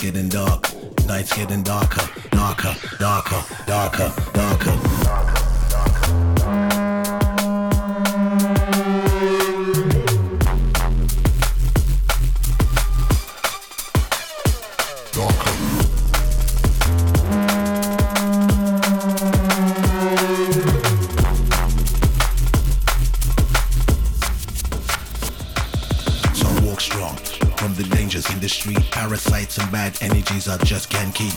getting darker, nights getting darker, darker, darker, darker, darker. I just can't keep.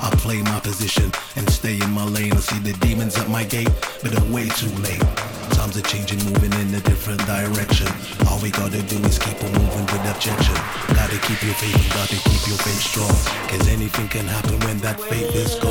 I play my position and stay in my lane. I see the demons at my gate, but they're way too late. Times are changing, moving in a different direction. All we gotta do is keep on moving with objection. Gotta keep your faith, gotta keep your faith strong. Cause anything can happen when that faith is gone.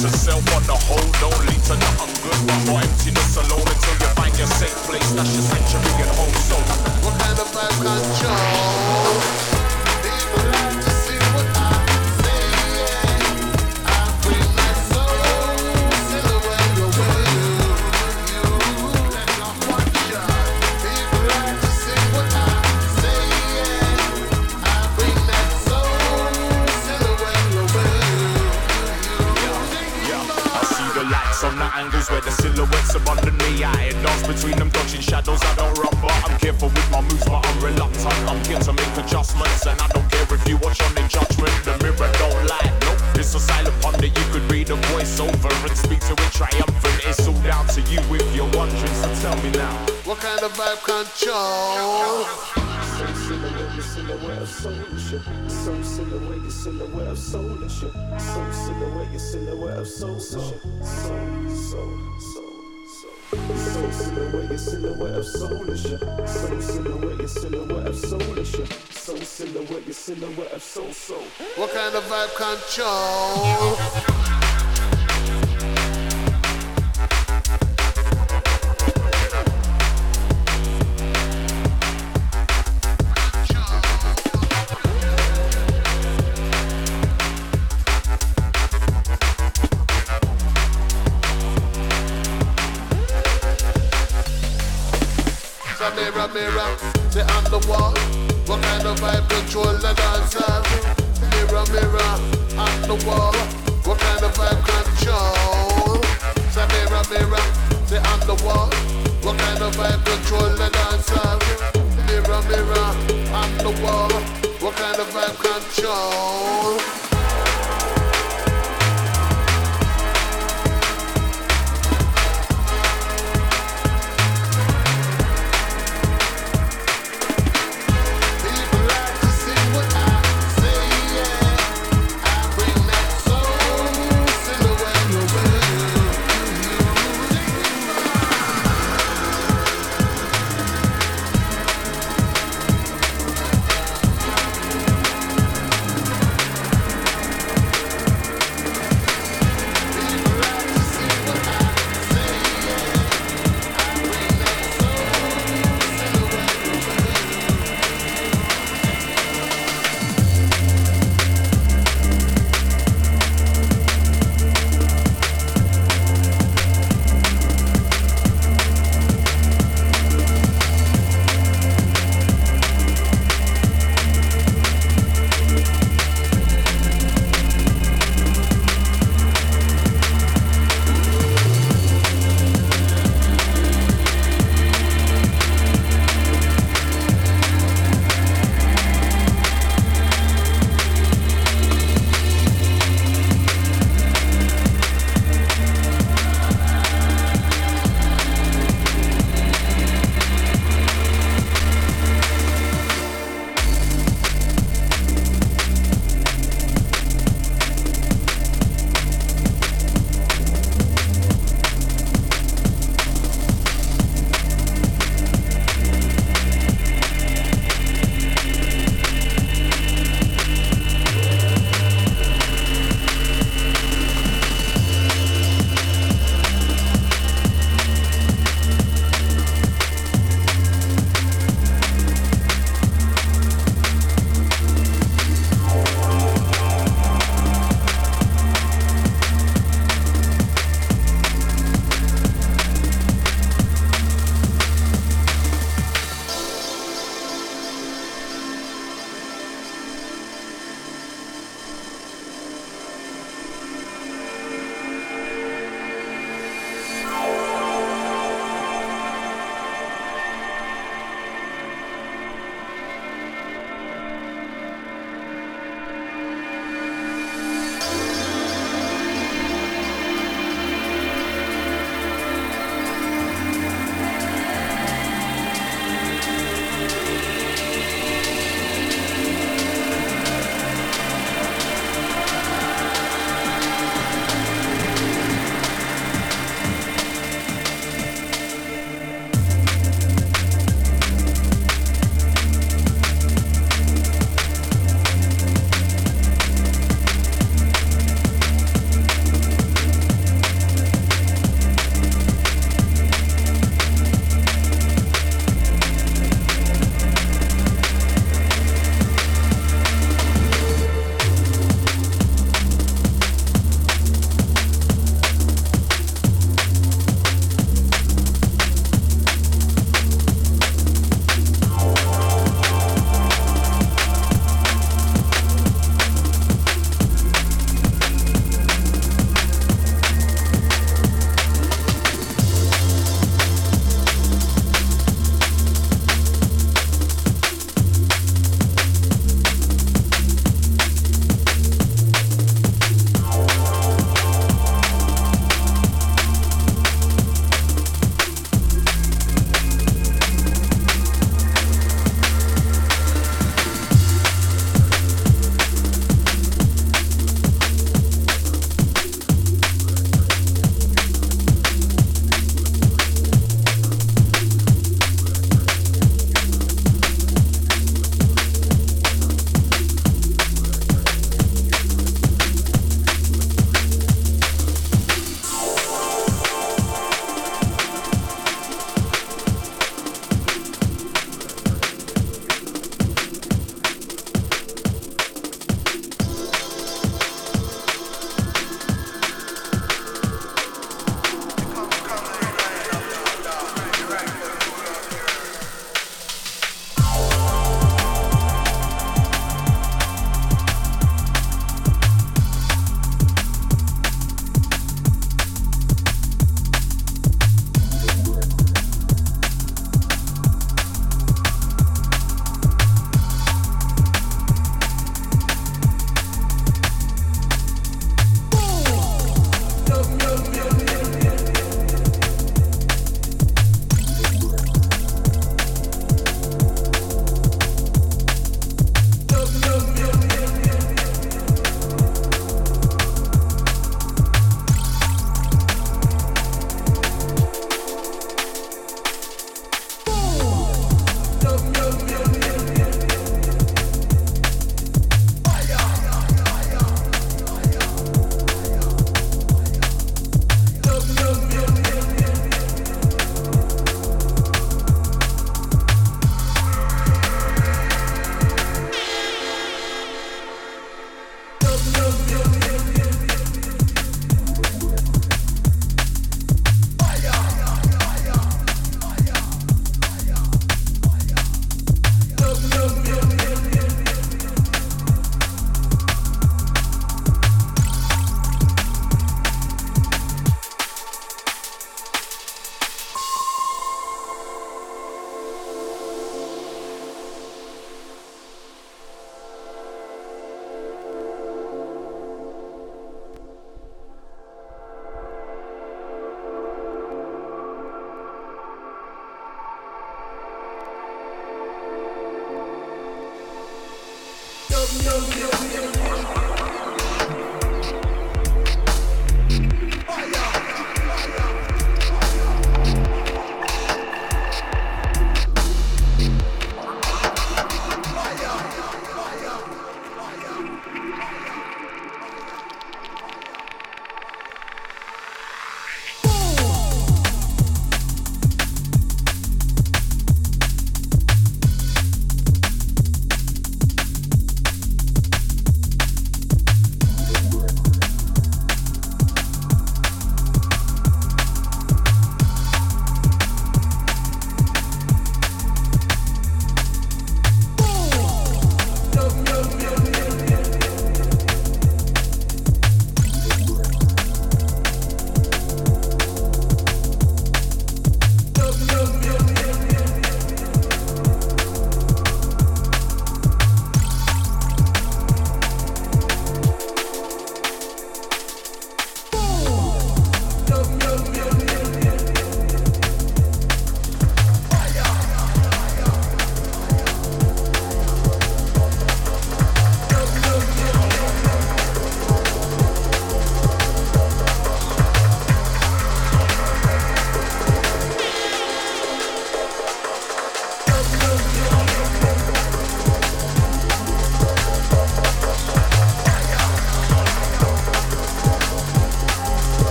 To sell on the whole don't lead to nothing good, more emptiness alone until you find your safe place. That's your sanctuary and home. So, what kind of vibe control? So. What kind of vibe control?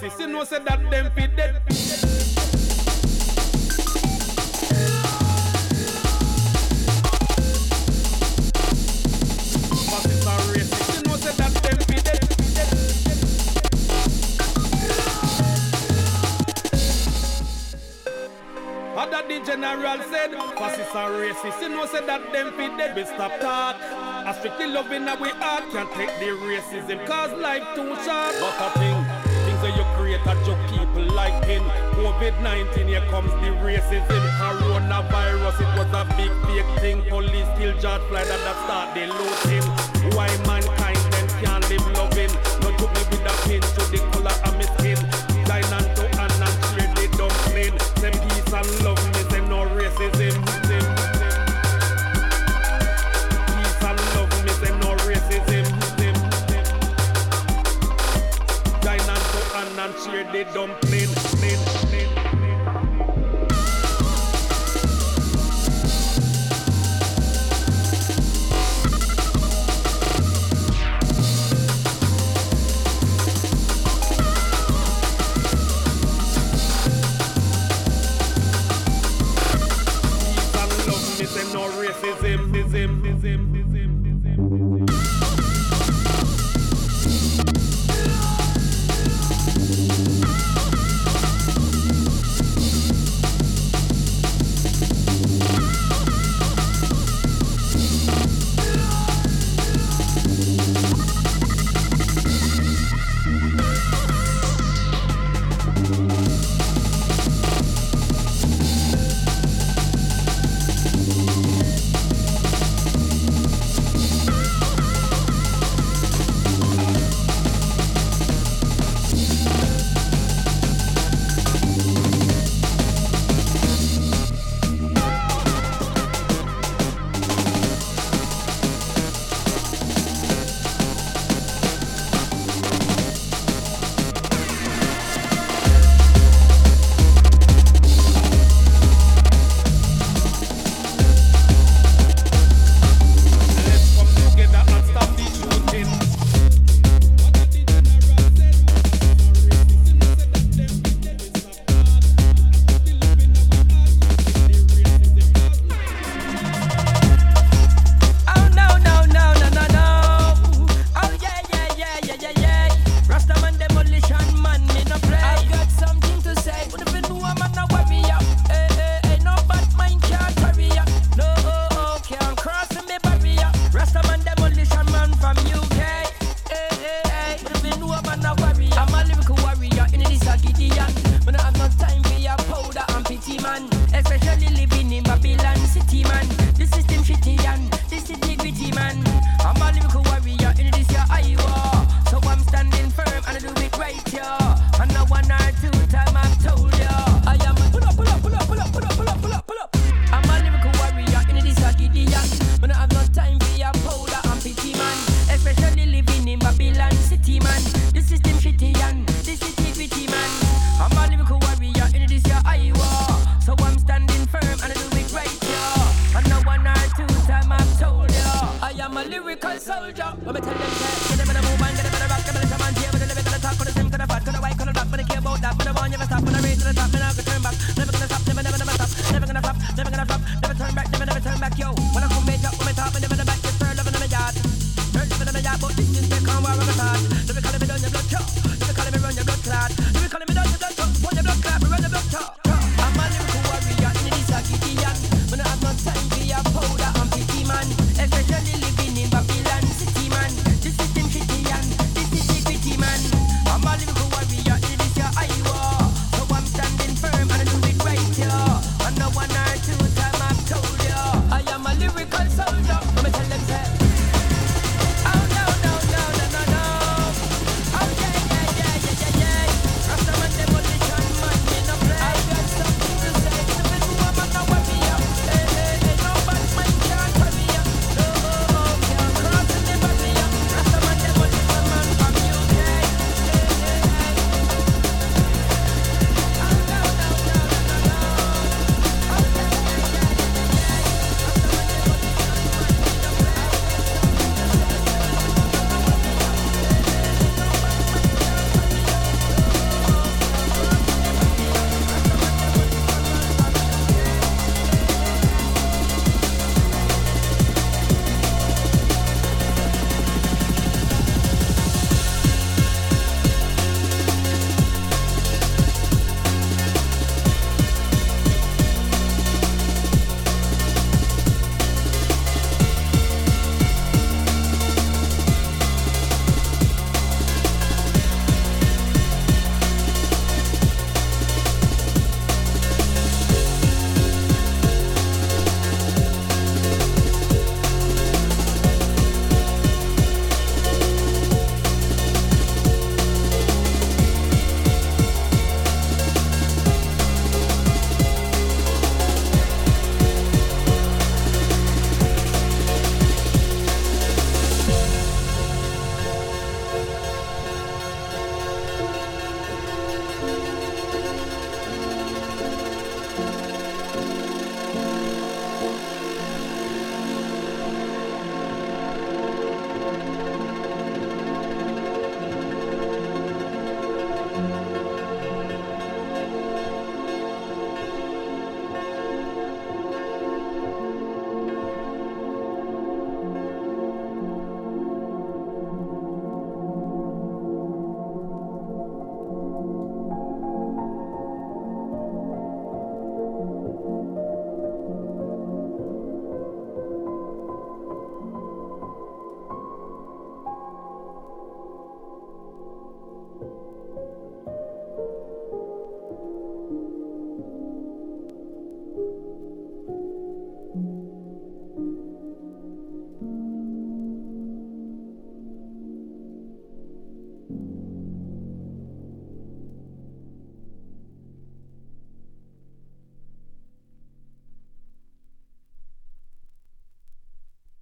Racists, you know, said that them fit dead. The general said, fascists and racists, you know, said that them fit dead, we stop talk. I strictly loving that we heart can't take the racism cause life too short. What a thing, things that you create a joke people like in COVID-19 here comes the racism. Coronavirus, it was a big fake thing. Police kill George Floyd and that start the looting. Why mankind then can't live